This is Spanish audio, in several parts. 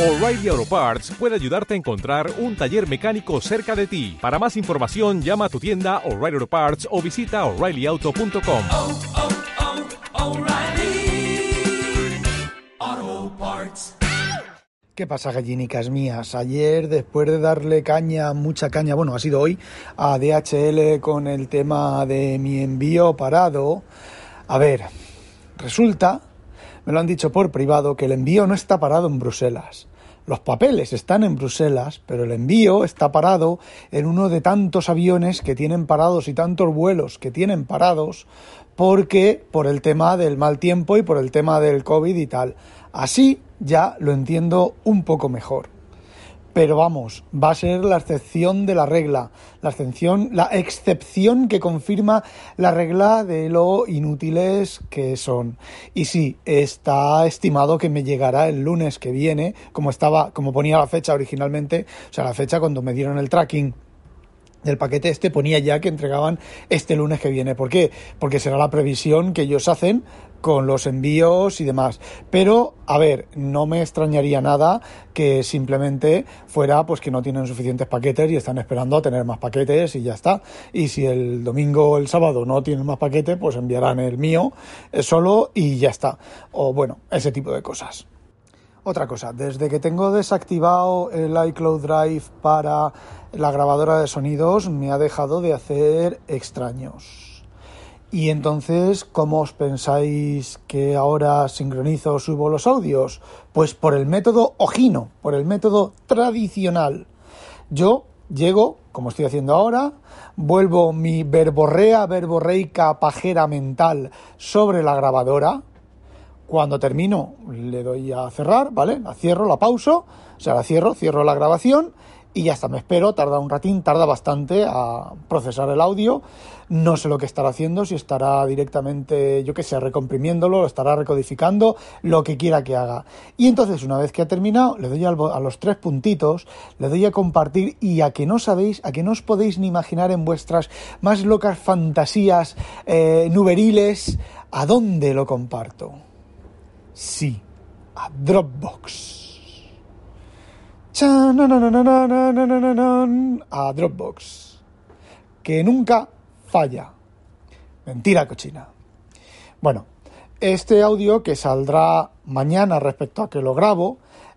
O'Reilly Auto Parts puede ayudarte a encontrar un taller mecánico cerca de ti. Para más información, llama a tu tienda O'Reilly Auto Parts o visita oreillyauto.com. oh, oh, Parts. ¿Qué pasa, gallinicas mías? Ayer, después de darle caña, mucha caña, bueno, ha sido hoy, a DHL con el tema de mi envío parado. A ver, resulta, me lo han dicho por privado, que el envío no está parado en Bruselas. Los papeles están en Bruselas, pero el envío está parado en uno de tantos aviones que tienen parados y tantos vuelos que tienen parados porque por el tema del mal tiempo y por el tema del COVID y tal. Así ya lo entiendo un poco mejor. Pero vamos, va a ser la excepción de la regla, la excepción, la excepción que confirma la regla de lo inútiles que son. Y sí, está estimado que me llegará el lunes que viene, como estaba, como ponía la fecha originalmente, o sea, la fecha cuando me dieron el tracking del paquete este ponía ya que entregaban este lunes que viene. ¿Por qué? Porque será la previsión que ellos hacen con los envíos y demás. Pero, a ver, no me extrañaría nada que simplemente fuera pues que no tienen suficientes paquetes y están esperando a tener más paquetes y ya está. Y si el domingo o el sábado no tienen más paquetes, pues enviarán el mío eh, solo y ya está. O bueno, ese tipo de cosas. Otra cosa, desde que tengo desactivado el iCloud Drive para la grabadora de sonidos me ha dejado de hacer extraños. Y entonces, ¿cómo os pensáis que ahora sincronizo o subo los audios? Pues por el método ojino, por el método tradicional. Yo llego, como estoy haciendo ahora, vuelvo mi verborrea, verborreica, pajera mental sobre la grabadora, cuando termino, le doy a cerrar, ¿vale? La cierro, la pauso, o sea, la cierro, cierro la grabación y ya está, me espero, tarda un ratín, tarda bastante a procesar el audio. No sé lo que estará haciendo, si estará directamente, yo qué sé, recomprimiéndolo, lo estará recodificando, lo que quiera que haga. Y entonces, una vez que ha terminado, le doy a los tres puntitos, le doy a compartir y a que no sabéis, a que no os podéis ni imaginar en vuestras más locas fantasías eh, nuberiles, a dónde lo comparto. Sí, a Dropbox. A Dropbox. Que nunca falla. Mentira cochina. Bueno, este audio que saldrá mañana respecto a que lo grabo,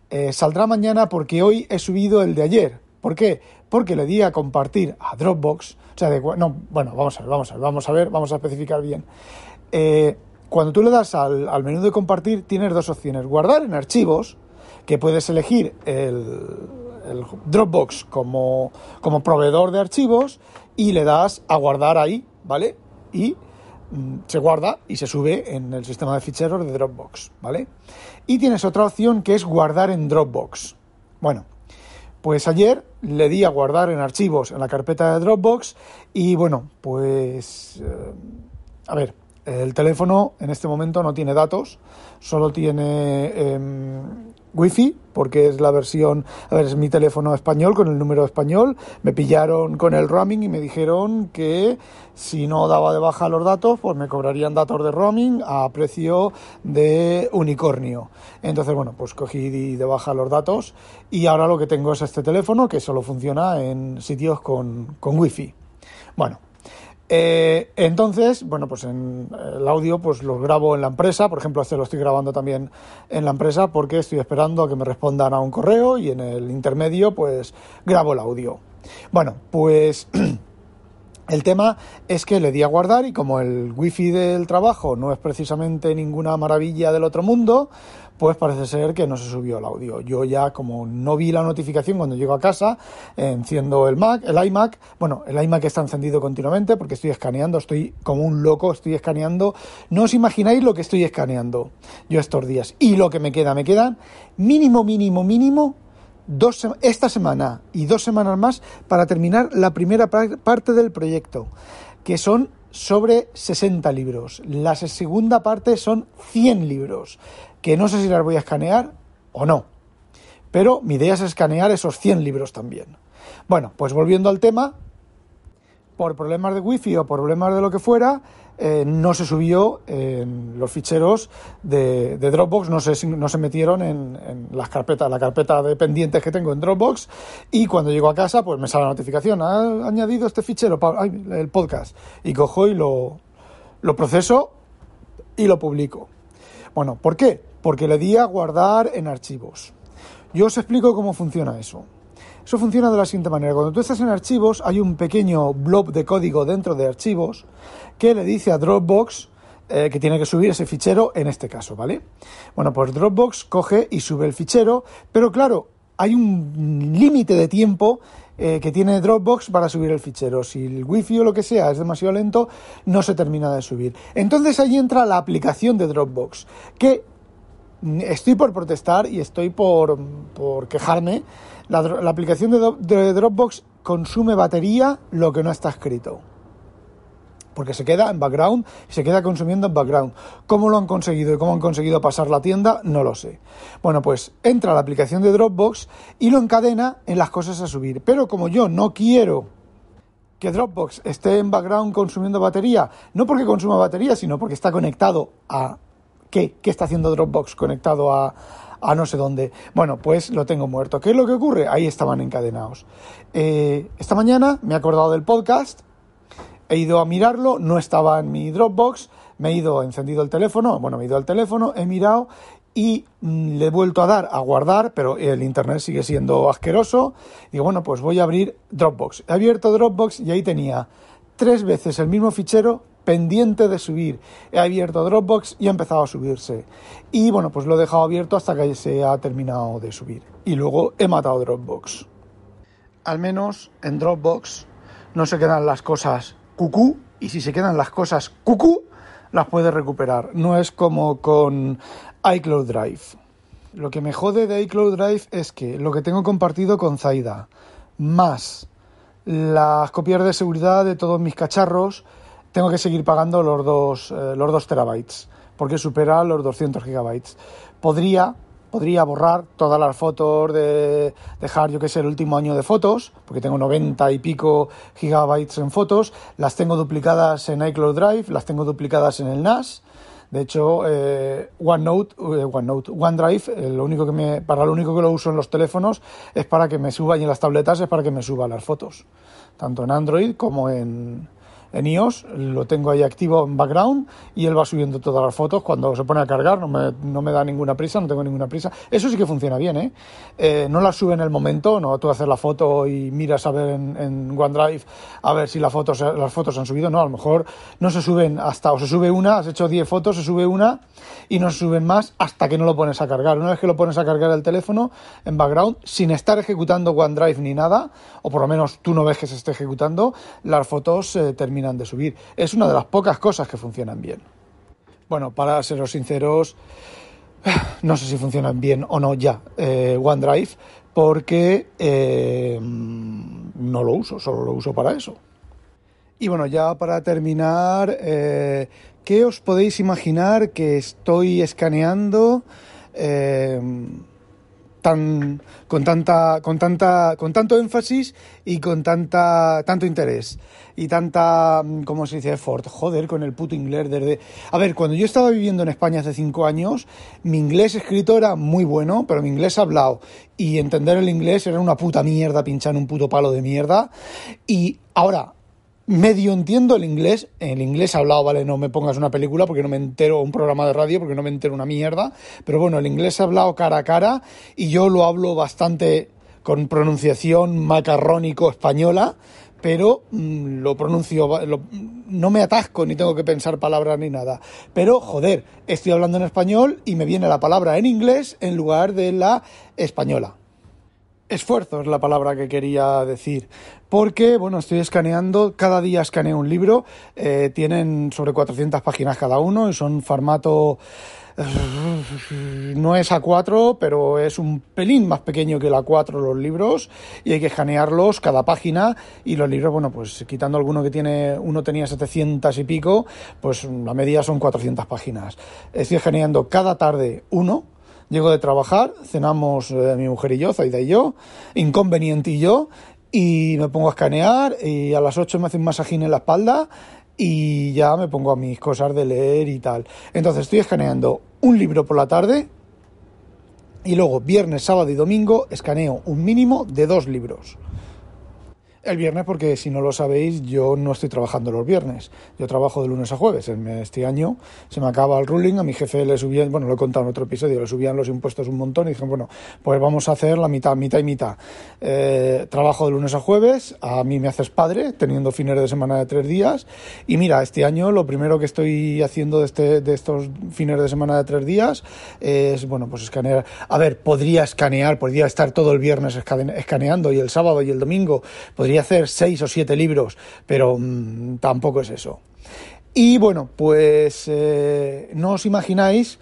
eh, saldrá mañana porque hoy he subido el de ayer. ¿Por qué? Porque le di a compartir a Dropbox. O sea, no, bueno, vamos a ver, vamos a ver, vamos a ver, vamos a especificar bien. Eh, cuando tú le das al, menú de compartir, tienes dos opciones. Guardar en archivos, que puedes elegir el, Dropbox como, como, proveedor de archivos y le das a guardar ahí, ¿vale? Y mm, se guarda y se sube en el sistema de ficheros de Dropbox, ¿vale? Y tienes otra opción que es guardar en Dropbox. Bueno, pues ayer le di a guardar en archivos en la carpeta de Dropbox y bueno, pues... Eh, a ver, el teléfono en este momento no tiene datos, solo tiene eh, wifi, porque es la versión, a ver, es mi teléfono español con el número español. Me pillaron con el roaming y me dijeron que si no daba de baja los datos, pues me cobrarían datos de roaming a precio de unicornio. Entonces, bueno, pues cogí de baja los datos y ahora lo que tengo es este teléfono que solo funciona en sitios con, con wifi. Bueno, eh, entonces, bueno, pues en el audio pues lo grabo en la empresa, por ejemplo, este lo estoy grabando también en la empresa porque estoy esperando a que me respondan a un correo y en el intermedio pues grabo el audio. Bueno, pues el tema es que le di a guardar y como el wifi del trabajo no es precisamente ninguna maravilla del otro mundo, pues parece ser que no se subió el audio. Yo ya como no vi la notificación cuando llego a casa, enciendo el Mac, el iMac, bueno, el iMac está encendido continuamente porque estoy escaneando, estoy como un loco, estoy escaneando. No os imagináis lo que estoy escaneando yo estos días. Y lo que me queda, me quedan mínimo, mínimo, mínimo dos, esta semana y dos semanas más para terminar la primera parte del proyecto, que son sobre 60 libros. La segunda parte son 100 libros, que no sé si las voy a escanear o no. Pero mi idea es escanear esos 100 libros también. Bueno, pues volviendo al tema, por problemas de wifi o por problemas de lo que fuera, eh, no se subió en los ficheros de, Dropbox, no se, no se metieron en, las carpetas, la carpeta de pendientes que tengo en Dropbox y cuando llego a casa pues me sale la notificación, ha añadido este fichero, el podcast, y cojo y lo, lo proceso y lo publico. Bueno, ¿por qué? Porque le di a guardar en archivos. Yo os explico cómo funciona eso. Eso funciona de la siguiente manera. Cuando tú estás en archivos, hay un pequeño blob de código dentro de archivos que le dice a Dropbox eh, que tiene que subir ese fichero en este caso, ¿vale? Bueno, pues Dropbox coge y sube el fichero, pero claro, hay un límite de tiempo eh, que tiene Dropbox para subir el fichero. Si el wifi o lo que sea es demasiado lento, no se termina de subir. Entonces ahí entra la aplicación de Dropbox, que estoy por protestar y estoy por, por quejarme. La, aplicación de, Dropbox consume batería lo que no está escrito porque se queda en background y se queda consumiendo en background. ¿Cómo lo han conseguido y cómo han conseguido pasar la tienda? No lo sé. Bueno, pues entra la aplicación de Dropbox y lo encadena en las cosas a subir. Pero como yo no quiero que Dropbox esté en background consumiendo batería, no porque consuma batería, sino porque está conectado a... ¿Qué? ¿Qué está haciendo Dropbox conectado a, no sé dónde. Bueno, pues lo tengo muerto. ¿Qué es lo que ocurre? Ahí estaban encadenados. Eh, esta mañana me he acordado del podcast He ido a mirarlo, no estaba en mi Dropbox, me he ido, encendido el teléfono, bueno, me he ido al teléfono, he mirado y mm, le he vuelto a dar a guardar, pero el internet sigue siendo asqueroso. Digo, bueno, pues voy a abrir Dropbox. He abierto Dropbox y ahí tenía tres veces el mismo fichero pendiente de subir. He abierto Dropbox y ha empezado a subirse. Y bueno, pues lo he dejado abierto hasta que se ha terminado de subir. Y luego he matado Dropbox. Al menos en Dropbox no se quedan las cosas cucú y si se quedan las cosas cucú, las puedes recuperar. No es como con iCloud Drive. Lo que me jode de iCloud Drive es que lo que tengo compartido con Zaida, más las copias de seguridad de todos mis cacharros, tengo que seguir pagando los dos, eh, los dos terabytes, porque supera los 200 gigabytes. Podría podría borrar todas las fotos, de dejar, yo que sé, el último año de fotos, porque tengo 90 y pico gigabytes en fotos, las tengo duplicadas en iCloud Drive, las tengo duplicadas en el NAS. De hecho, eh, OneNote, eh, OneNote, OneDrive, lo único que me, para lo único que lo uso en los teléfonos es para que me suba y en las tabletas es para que me suba las fotos, tanto en Android como en, en iOS, lo tengo ahí activo en background y él va subiendo todas las fotos cuando se pone a cargar, no me, no me da ninguna prisa, no tengo ninguna prisa. Eso sí que funciona bien, ¿eh? eh no las sube en el momento, no tú haces la foto y miras a ver en, OneDrive a ver si la foto, las fotos han subido, no, a lo mejor no se suben hasta, o se sube una, has hecho 10 fotos, se sube una y no se suben más hasta que no lo pones a cargar. Una vez que lo pones a cargar el teléfono en background, sin estar ejecutando OneDrive ni nada, o por lo menos tú no ves que se esté ejecutando, las fotos eh, terminan de subir. Es una de las pocas cosas que funcionan bien. Bueno, para seros sinceros, no sé si funcionan bien o no ya eh, OneDrive, porque eh, no lo uso, solo lo uso para eso. Y bueno, ya para terminar, eh, ¿qué os podéis imaginar que estoy escaneando? Tan, con tanta con tanta con tanto énfasis y con tanta tanto interés y tanta, mm, ¿cómo se dice? Effort. Joder, con el puto inglés desde... A ver, cuando yo estaba viviendo en España hace cinco años, mi inglés escrito era muy bueno, pero mi inglés hablado y entender el inglés era una puta mierda, pinchar un puto palo de mierda. Y ahora, medio entiendo el inglés, el inglés hablado, vale, no me pongas una película porque no me entero, un programa de radio porque no me entero una mierda, pero bueno, el inglés hablado cara a cara y yo lo hablo bastante con pronunciación macarrónico española, pero mm, lo pronuncio, no me atasco ni tengo que pensar palabras ni nada. Pero, joder, estoy hablando en español y me viene la palabra en inglés en lugar de la española. Esfuerzo es la palabra que quería decir, porque, bueno, estoy escaneando, cada día escaneo un libro, eh, tienen sobre 400 páginas cada uno y son formato no es A4, pero es un pelín más pequeño que el A4 los libros y hay que escanearlos cada página y los libros, bueno, pues quitando alguno que tiene, uno tenía 700 y pico, pues la media son 400 páginas. Estoy escaneando cada tarde uno, llego de trabajar, cenamos eh, mi mujer y yo, Zaida y yo, Inconveniente y yo, y me pongo a escanear y a las 8 me hace un masajín en la espalda y ya me pongo a mis cosas de leer y tal. Entonces estoy escaneando un libro por la tarde y luego viernes, sábado y domingo escaneo un mínimo de dos libros. El viernes, porque si no lo sabéis, yo no estoy trabajando los viernes. Yo trabajo de lunes a jueves. Este año se me acaba el ruling. A mi jefe le subían, bueno, lo he contado en otro episodio, le subían los impuestos un montón y dijeron, bueno, pues vamos a hacer la mitad, mitad y mitad. Eh, trabajo de lunes a jueves. A mí me haces padre, teniendo fines de semana de tres días. Y mira, este año lo primero que estoy haciendo de, este, de estos fines de semana de tres días es, bueno, pues escanear. A ver, podría escanear, podría estar todo el viernes escaneando y el sábado y el domingo. Podría hacer seis o siete libros, pero mm, tampoco es eso. Y bueno, pues eh, no os imagináis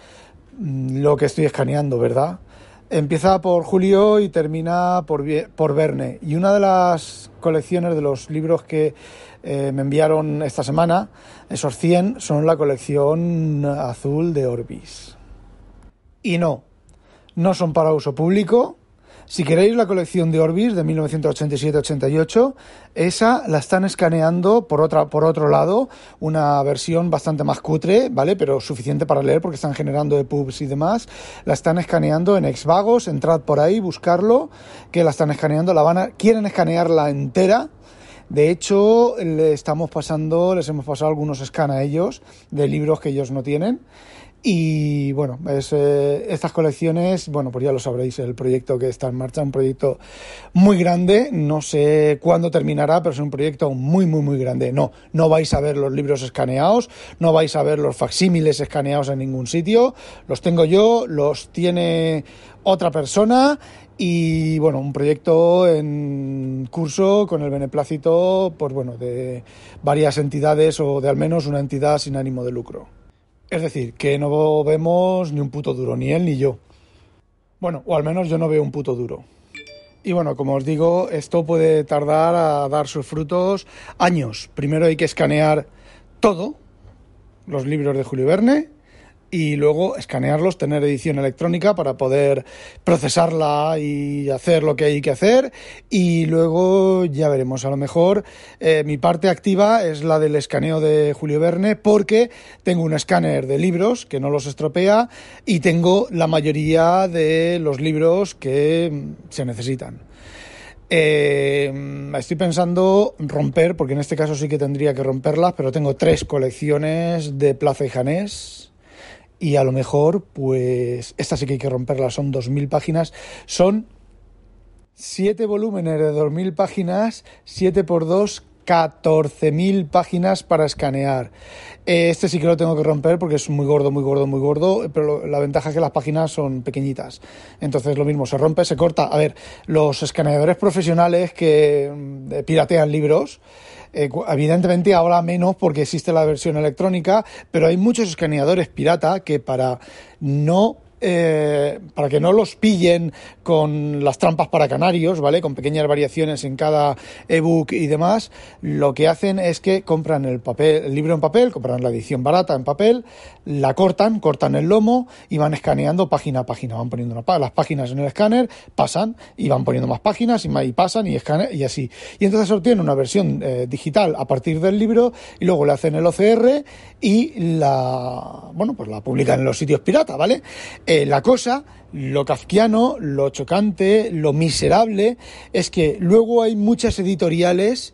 mm, lo que estoy escaneando, ¿verdad? Empieza por Julio y termina por, por Verne. Y una de las colecciones de los libros que eh, me enviaron esta semana, esos 100, son la colección azul de Orbis. Y no, no son para uso público, si queréis la colección de Orbis de 1987-88, esa la están escaneando por, otra, por otro lado, una versión bastante más cutre, ¿vale? Pero suficiente para leer porque están generando EPUBs y demás. La están escaneando en Exvagos, entrad por ahí, buscarlo, que la están escaneando, la van a, quieren escanearla entera. De hecho, le estamos pasando, les hemos pasado algunos scan a ellos de libros que ellos no tienen. Y bueno, es, eh, estas colecciones, bueno, pues ya lo sabréis, el proyecto que está en marcha, un proyecto muy grande, no sé cuándo terminará, pero es un proyecto muy, muy, muy grande. No, no vais a ver los libros escaneados, no vais a ver los facsímiles escaneados en ningún sitio, los tengo yo, los tiene otra persona y bueno, un proyecto en curso con el beneplácito, pues bueno, de varias entidades o de al menos una entidad sin ánimo de lucro. Es decir, que no vemos ni un puto duro, ni él ni yo. Bueno, o al menos yo no veo un puto duro. Y bueno, como os digo, esto puede tardar a dar sus frutos años. Primero hay que escanear todo, los libros de Julio Verne, y luego escanearlos, tener edición electrónica para poder procesarla y hacer lo que hay que hacer y luego ya veremos, a lo mejor eh, mi parte activa es la del escaneo de Julio Verne porque tengo un escáner de libros que no los estropea y tengo la mayoría de los libros que se necesitan. Eh, estoy pensando romper, porque en este caso sí que tendría que romperlas, pero tengo tres colecciones de Plaza y Janés y a lo mejor, pues, esta sí que hay que romperla, son 2.000 páginas, son 7 volúmenes de 2.000 páginas, 7 por 2, 14.000 páginas para escanear. Este sí que lo tengo que romper porque es muy gordo, muy gordo, muy gordo, pero la ventaja es que las páginas son pequeñitas. Entonces lo mismo, se rompe, se corta. A ver, los escaneadores profesionales que mm, piratean libros, eh, evidentemente ahora menos porque existe la versión electrónica, pero hay muchos escaneadores pirata que para no eh, para que no los pillen con las trampas para canarios, ¿vale? Con pequeñas variaciones en cada ebook y demás, lo que hacen es que compran el papel, el libro en papel, compran la edición barata en papel, la cortan, cortan el lomo y van escaneando página a página, van poniendo las páginas en el escáner, pasan y van poniendo más páginas y, pasan y escanean y así. Y entonces obtienen una versión eh, digital a partir del libro y luego le hacen el OCR y la, bueno, pues la publican en los sitios pirata, ¿vale? Eh, la cosa, lo kafkiano, lo chocante, lo miserable, es que luego hay muchas editoriales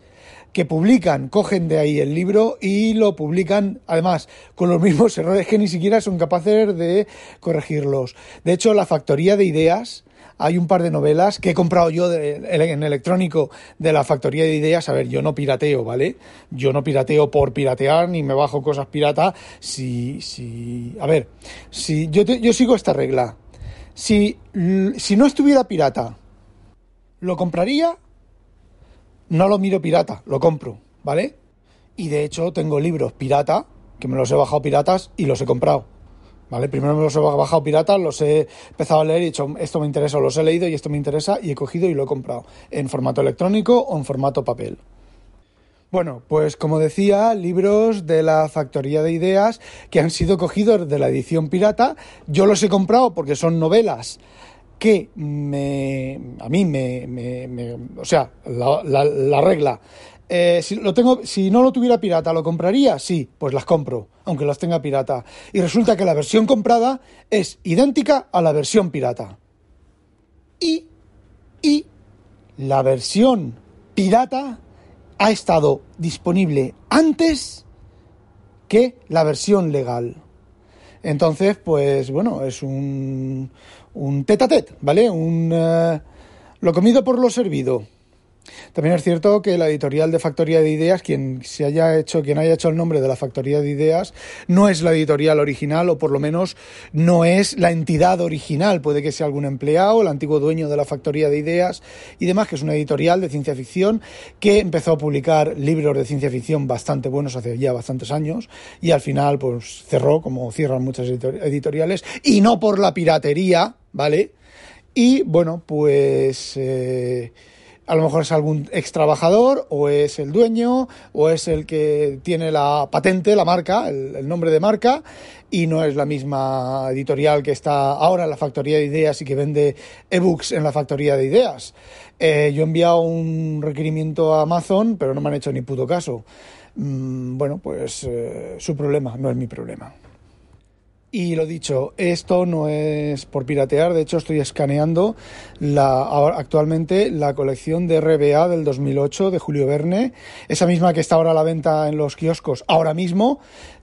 que publican, cogen de ahí el libro y lo publican, además, con los mismos errores que ni siquiera son capaces de corregirlos. De hecho, la factoría de ideas, hay un par de novelas que he comprado yo en electrónico de la factoría de ideas. A ver, yo no pirateo, ¿vale? Yo no pirateo por piratear ni me bajo cosas pirata. Si, si, a ver, si yo, yo sigo esta regla. Si, si no estuviera pirata, ¿lo compraría? no lo miro pirata, lo compro, ¿vale? Y de hecho tengo libros pirata, que me los he bajado piratas y los he comprado. ¿Vale? Primero me los he bajado piratas, los he empezado a leer y he dicho, esto me interesa, los he leído y esto me interesa y he cogido y lo he comprado en formato electrónico o en formato papel. Bueno, pues como decía, libros de la factoría de ideas que han sido cogidos de la edición pirata. Yo los he comprado porque son novelas que me, a mí me, me- o sea, la regla, eh, si, no lo tuviera pirata, ¿lo compraría? Sí, pues las compro, aunque las tenga pirata. Y resulta que la versión comprada es idéntica a la versión pirata. Y, la versión pirata ha estado disponible antes que la versión legal. Entonces, pues bueno, es un, un tete a tete, ¿vale? Un, eh, lo comido por lo servido. También es cierto que la editorial de Factoría de Ideas, quien se haya hecho, quien haya hecho el nombre de la Factoría de Ideas, no es la editorial original, o por lo menos no es la entidad original. Puede que sea algún empleado, el antiguo dueño de la Factoría de Ideas y demás, que es una editorial de ciencia ficción que empezó a publicar libros de ciencia ficción bastante buenos hace ya bastantes años, y al final, pues cerró, como cierran muchas editor- editoriales, y no por la piratería, ¿vale? Y bueno, pues eh, a lo mejor es algún ex trabajador, o es el dueño, o es el que tiene la patente, la marca, el, nombre de marca, y no es la misma editorial que está ahora en la factoría de ideas y que vende ebooks en la factoría de ideas. Eh, yo he enviado un requerimiento a Amazon, pero no me han hecho ni puto caso. Mm, bueno, pues eh, su problema, no es mi problema. Y lo dicho, esto no es por piratear, de hecho estoy escaneando la, actualmente la colección de RBA del 2008 de Julio Verne, esa misma que está ahora a la venta en los kioscos ahora mismo,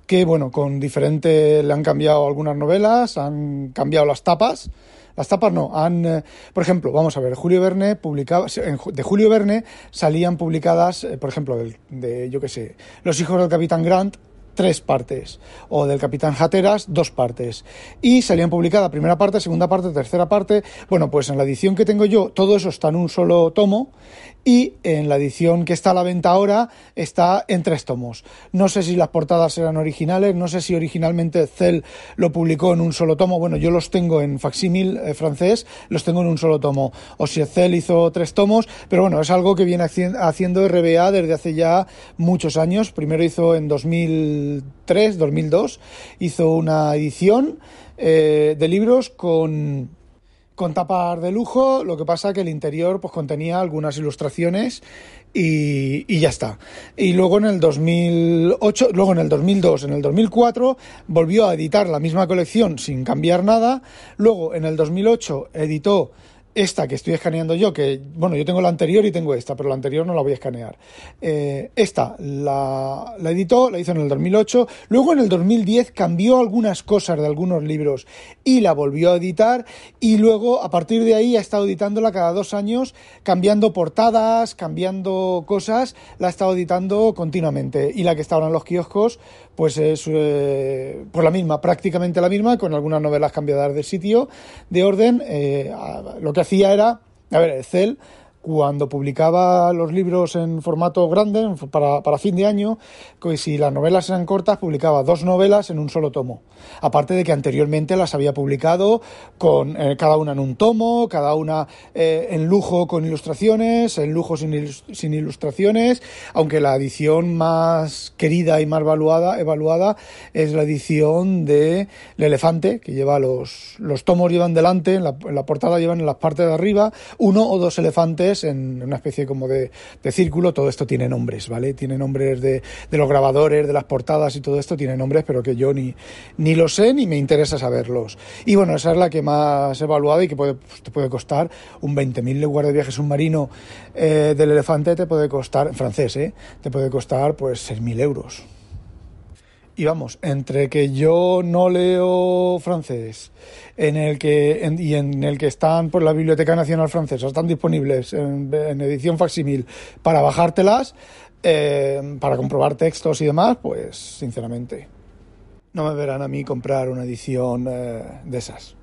que bueno, con diferente, le han cambiado algunas novelas, han cambiado las tapas, las tapas no, han, eh, por ejemplo, vamos a ver, Julio Verne publicaba, de Julio Verne salían publicadas, eh, por ejemplo, del- de, yo qué sé, Los hijos del Capitán Grant, tres partes, o del Capitán Hatteras, dos partes. Y salían publicadas primera parte, segunda parte, tercera parte. Bueno, pues en la edición que tengo yo, todo eso está en un solo tomo, y en la edición que está a la venta ahora está en tres tomos. No sé si las portadas eran originales, no sé si originalmente Cell lo publicó en un solo tomo. Bueno, yo los tengo en facsímil eh, francés, los tengo en un solo tomo. O si Cell hizo tres tomos, pero bueno, es algo que viene haci- haciendo RBA desde hace ya muchos años. Primero hizo en 2003, 2002, hizo una edición eh, de libros con con tapas de lujo, lo que pasa que el interior pues contenía algunas ilustraciones y, y ya está. Y luego en el 2008, luego en el 2002, en el 2004 volvió a editar la misma colección sin cambiar nada. Luego en el 2008 editó esta que estoy escaneando yo, que bueno, yo tengo la anterior y tengo esta, pero la anterior no la voy a escanear. Eh, esta la, la editó, la hizo en el 2008, luego en el 2010 cambió algunas cosas de algunos libros y la volvió a editar y luego a partir de ahí ha estado editándola cada dos años, cambiando portadas, cambiando cosas, la ha estado editando continuamente y la que está ahora en los kioscos pues es eh, la misma, prácticamente la misma, con algunas novelas cambiadas de sitio, de orden. eh, lo que hacía era, a ver, Cell, cuando publicaba los libros en formato grande, para, para fin de año, si las novelas eran cortas, publicaba dos novelas en un solo tomo. Aparte de que anteriormente las había publicado con eh, cada una en un tomo, cada una eh, en lujo con ilustraciones, en lujo sin, ilus- sin ilustraciones, aunque la edición más querida y más evaluada, evaluada es la edición de El Elefante, que lleva los, los tomos llevan delante, en la, en la portada llevan en las partes de arriba uno o dos elefantes en una especie como de, de círculo, todo esto tiene nombres, ¿vale? Tiene nombres de, de los grabadores, de las portadas y todo esto tiene nombres, pero que yo ni, ni lo sé ni me interesa saberlos. Y bueno, esa es la que más he evaluado y que puede, pues, te puede costar un 20.000 leguas de viaje submarino eh, del elefante, te puede costar, en francés, ¿eh? Te puede costar pues 6.000 euros. Y vamos, entre que yo no leo francés, en el que y en el que están por la Biblioteca Nacional Francesa, están disponibles en, edición facsimil para bajártelas, eh, para comprobar textos y demás, pues sinceramente no me verán a mí comprar una edición eh, de esas.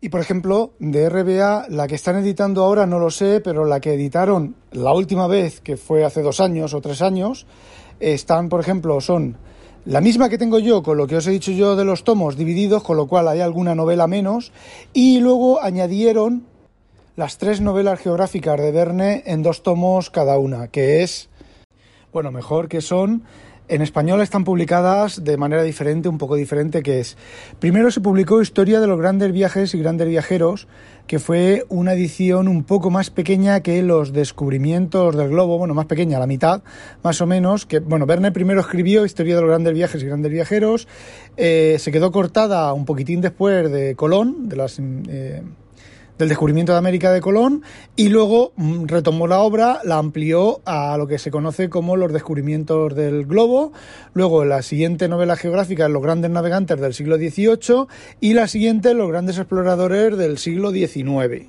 Y por ejemplo, de RBA, la que están editando ahora no lo sé, pero la que editaron la última vez, que fue hace dos años o tres años, están, por ejemplo, son la misma que tengo yo con lo que os he dicho yo de los tomos divididos, con lo cual hay alguna novela menos, y luego añadieron las tres novelas geográficas de Verne en dos tomos cada una, que es, bueno, mejor que son En español están publicadas de manera diferente, un poco diferente, que es, primero se publicó Historia de los grandes viajes y grandes viajeros, que fue una edición un poco más pequeña que los descubrimientos del globo, bueno, más pequeña, la mitad, más o menos, que, bueno, Verne primero escribió Historia de los grandes viajes y grandes viajeros, eh, se quedó cortada un poquitín después de Colón, de las... Eh, del descubrimiento de América de Colón y luego mm, retomó la obra, la amplió a lo que se conoce como los descubrimientos del globo, luego la siguiente novela geográfica, Los grandes navegantes del siglo XVIII y la siguiente, Los grandes exploradores del siglo XIX.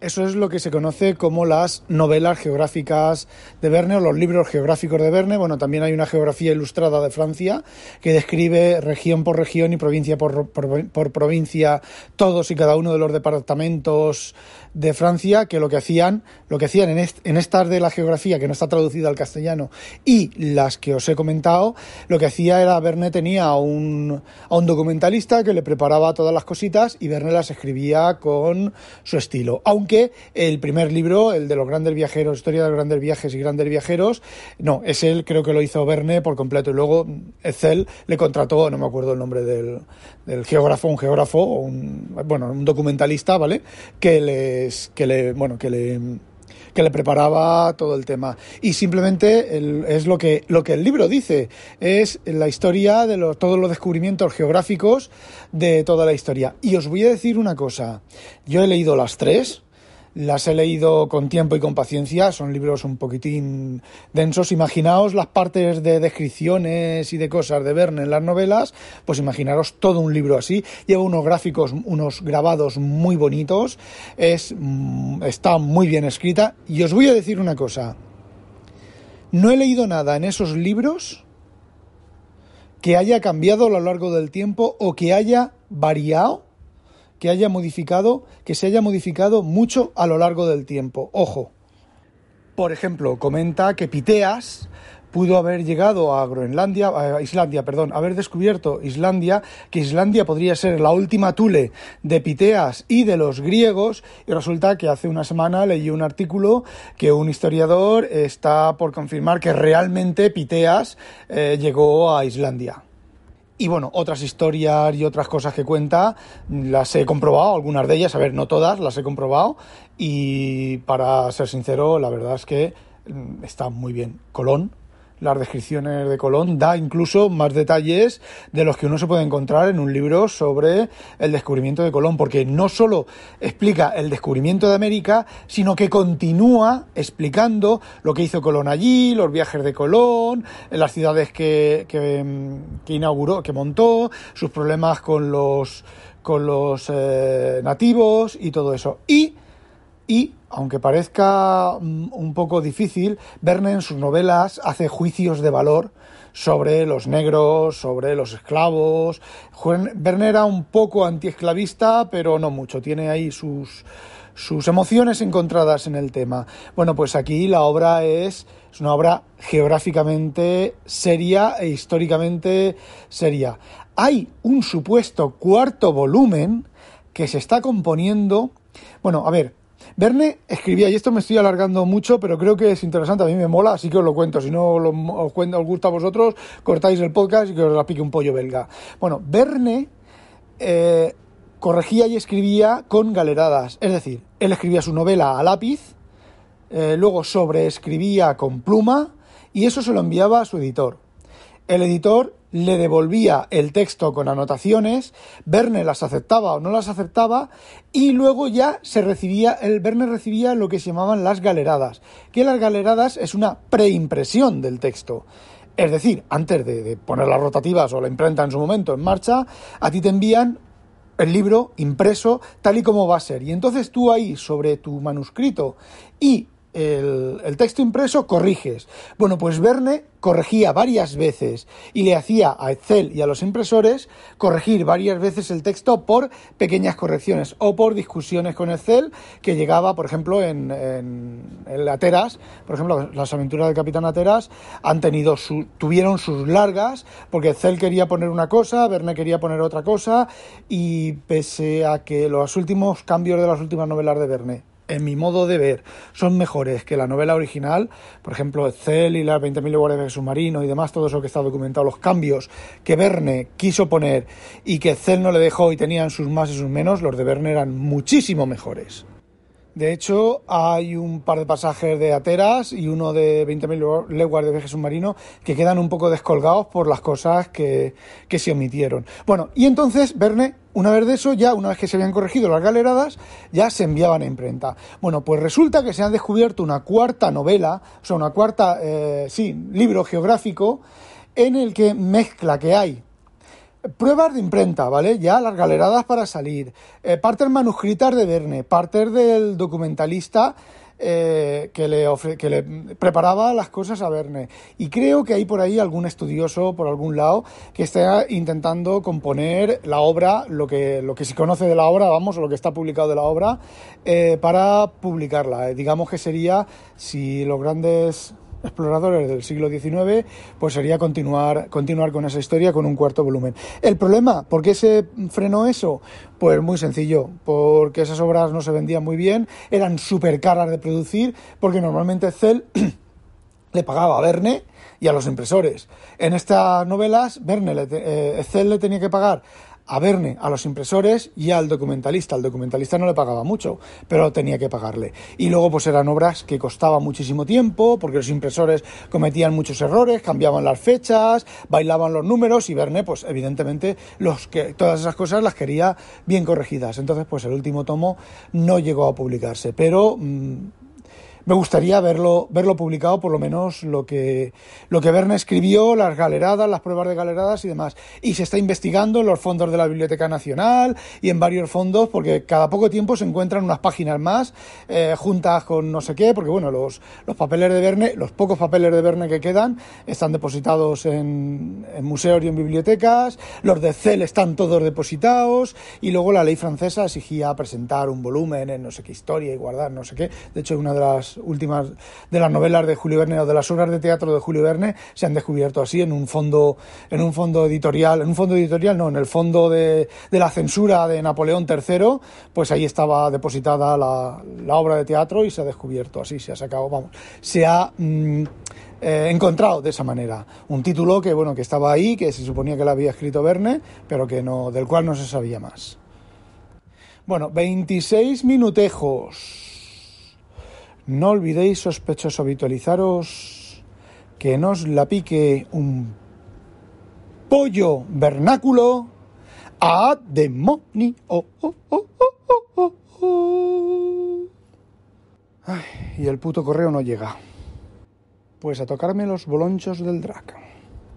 Eso es lo que se conoce como las novelas geográficas de Verne o los libros geográficos de Verne. Bueno, también hay una geografía ilustrada de Francia que describe región por región y provincia por, por provincia todos y cada uno de los departamentos de Francia que lo que hacían, lo que hacían en, en estas de la geografía que no está traducida al castellano y las que os he comentado, lo que hacía era Verne tenía a un, a un documentalista que le preparaba todas las cositas y Verne las escribía con su estilo. El primer libro, el de los grandes viajeros, Historia de los grandes viajes y grandes viajeros, no, es él, creo que lo hizo Verne por completo. Y luego Excel le contrató, no me acuerdo el nombre del, del geógrafo, un geógrafo, un, bueno, un documentalista, ¿vale? Que le que le, bueno, que le, que le preparaba todo el tema. Y simplemente es lo que, lo que el libro dice, es la historia de los, todos los descubrimientos geográficos de toda la historia. Y os voy a decir una cosa, yo he leído las tres, las he leído con tiempo y con paciencia, son libros un poquitín densos. Imaginaos las partes de descripciones y de cosas de Verne en las novelas, pues imaginaros todo un libro así. Lleva unos gráficos, unos grabados muy bonitos, es, mm, está muy bien escrita. Y os voy a decir una cosa, no he leído nada en esos libros que haya cambiado a lo largo del tiempo o que haya variado que haya modificado, que se haya modificado mucho a lo largo del tiempo. Ojo. Por ejemplo, comenta que Piteas pudo haber llegado a Groenlandia, a Islandia, perdón, haber descubierto Islandia, que Islandia podría ser la última Tule de Piteas y de los griegos, y resulta que hace una semana leí un artículo que un historiador está por confirmar que realmente Piteas eh, llegó a Islandia. Y bueno, otras historias y otras cosas que cuenta las he comprobado, algunas de ellas, a ver, no todas, las he comprobado. Y para ser sincero, la verdad es que mm, está muy bien. Colón las descripciones de Colón, da incluso más detalles de los que uno se puede encontrar en un libro sobre el descubrimiento de Colón, porque no solo explica el descubrimiento de América, sino que continúa explicando lo que hizo Colón allí, los viajes de Colón, las ciudades que, que, inauguró, que montó, sus problemas con los, con los eh, nativos y todo eso. Y y, aunque parezca mm, un poco difícil, Verne en sus novelas hace juicios de valor sobre los negros, sobre los esclavos. Verne era un poco antiesclavista, pero no mucho. Tiene ahí sus, sus emociones encontradas en el tema. Bueno, pues aquí la obra es, es una obra geográficamente seria e históricamente seria. Hay un supuesto cuarto volumen que se está componiendo. Bueno, a ver, Verne escribía, y esto me estoy alargando mucho, pero creo que es interesante, a mí me mola, así que os lo cuento. Si no os, cuento, os gusta a vosotros, cortáis el podcast y que os la pique un pollo belga. Bueno, Verne eh, corregía y escribía con galeradas, es decir, él escribía su novela a lápiz, eh, luego sobreescribía con pluma y eso se lo enviaba a su editor. El editor le devolvía el texto con anotaciones, Verne las aceptaba o no las aceptaba y luego ya se recibía, el Verne recibía lo que se llamaban las galeradas, que las galeradas es una preimpresión del texto. Es decir, antes de, poner las rotativas o la imprenta en su momento en marcha, a ti te envían el libro impreso tal y como va a ser. Y entonces tú ahí sobre tu manuscrito y el, texto impreso, corriges. Bueno, pues Verne corregía varias veces y le hacía a Excel y a los impresores corregir varias veces el texto por pequeñas correcciones o por discusiones con Excel que llegaba, por ejemplo, en, en, Ateras, por ejemplo, las aventuras del Capitán Ateras han tenido su, tuvieron sus largas porque Excel quería poner una cosa, Verne quería poner otra cosa y pese a que los últimos cambios de las últimas novelas de Verne en mi modo de ver, son mejores que la novela original, por ejemplo, Cell y las 20.000 lugares de submarino y demás, todo eso que está documentado, los cambios que Verne quiso poner y que Cell no le dejó y tenían sus más y sus menos, los de Verne eran muchísimo mejores. De hecho, hay un par de pasajes de Ateras y uno de 20.000 leguas de viaje submarino que quedan un poco descolgados por las cosas que, que, se omitieron. Bueno, y entonces Verne, una vez de eso, ya una vez que se habían corregido las galeradas, ya se enviaban a imprenta. Bueno, pues resulta que se ha descubierto una cuarta novela, o sea, una cuarta, eh, sí, libro geográfico, en el que mezcla que hay Pruebas de imprenta, ¿vale? Ya las galeradas para salir. Eh, partes manuscritas de Verne, partes del documentalista eh, que, le que le preparaba las cosas a Verne. Y creo que hay por ahí algún estudioso, por algún lado, que está intentando componer la obra, lo que, lo que se conoce de la obra, vamos, o lo que está publicado de la obra, eh, para publicarla. digamos que sería, si los grandes exploradores del siglo XIX, pues sería continuar, continuar con esa historia con un cuarto volumen. El problema, ¿por qué se frenó eso? Pues muy sencillo, porque esas obras no se vendían muy bien, eran súper caras de producir, porque normalmente Cell le pagaba a Verne y a los impresores. En estas novelas, Verne le, eh, le tenía que pagar a Verne, a los impresores y al documentalista. Al documentalista no le pagaba mucho, pero tenía que pagarle. Y luego pues eran obras que costaban muchísimo tiempo, porque los impresores cometían muchos errores, cambiaban las fechas, bailaban los números y Verne pues evidentemente los que todas esas cosas las quería bien corregidas. Entonces pues el último tomo no llegó a publicarse, pero mm, me gustaría verlo, verlo publicado, por lo menos lo que, lo que Verne escribió, las galeradas, las pruebas de galeradas y demás. Y se está investigando en los fondos de la Biblioteca Nacional y en varios fondos, porque cada poco tiempo se encuentran unas páginas más eh, juntas con no sé qué, porque bueno, los, los papeles de Verne, los pocos papeles de Verne que quedan, están depositados en, en museos y en bibliotecas, los de CEL están todos depositados, y luego la ley francesa exigía presentar un volumen en no sé qué historia y guardar no sé qué. De hecho, una de las últimas de las novelas de Julio Verne o de las obras de teatro de Julio Verne se han descubierto así en un fondo en un fondo editorial, en un fondo editorial no, en el fondo de, de la censura de Napoleón III, pues ahí estaba depositada la, la, obra de teatro y se ha descubierto así, se ha sacado, vamos, se ha mm, eh, encontrado de esa manera un título que bueno que estaba ahí, que se suponía que lo había escrito Verne, pero que no del cual no se sabía más. Bueno, 26 minutejos. No olvidéis, sospechosos, habitualizaros que nos la pique un pollo vernáculo a demonio. Oh, oh, oh, y el puto correo no llega. Pues a tocarme los bolonchos del drag.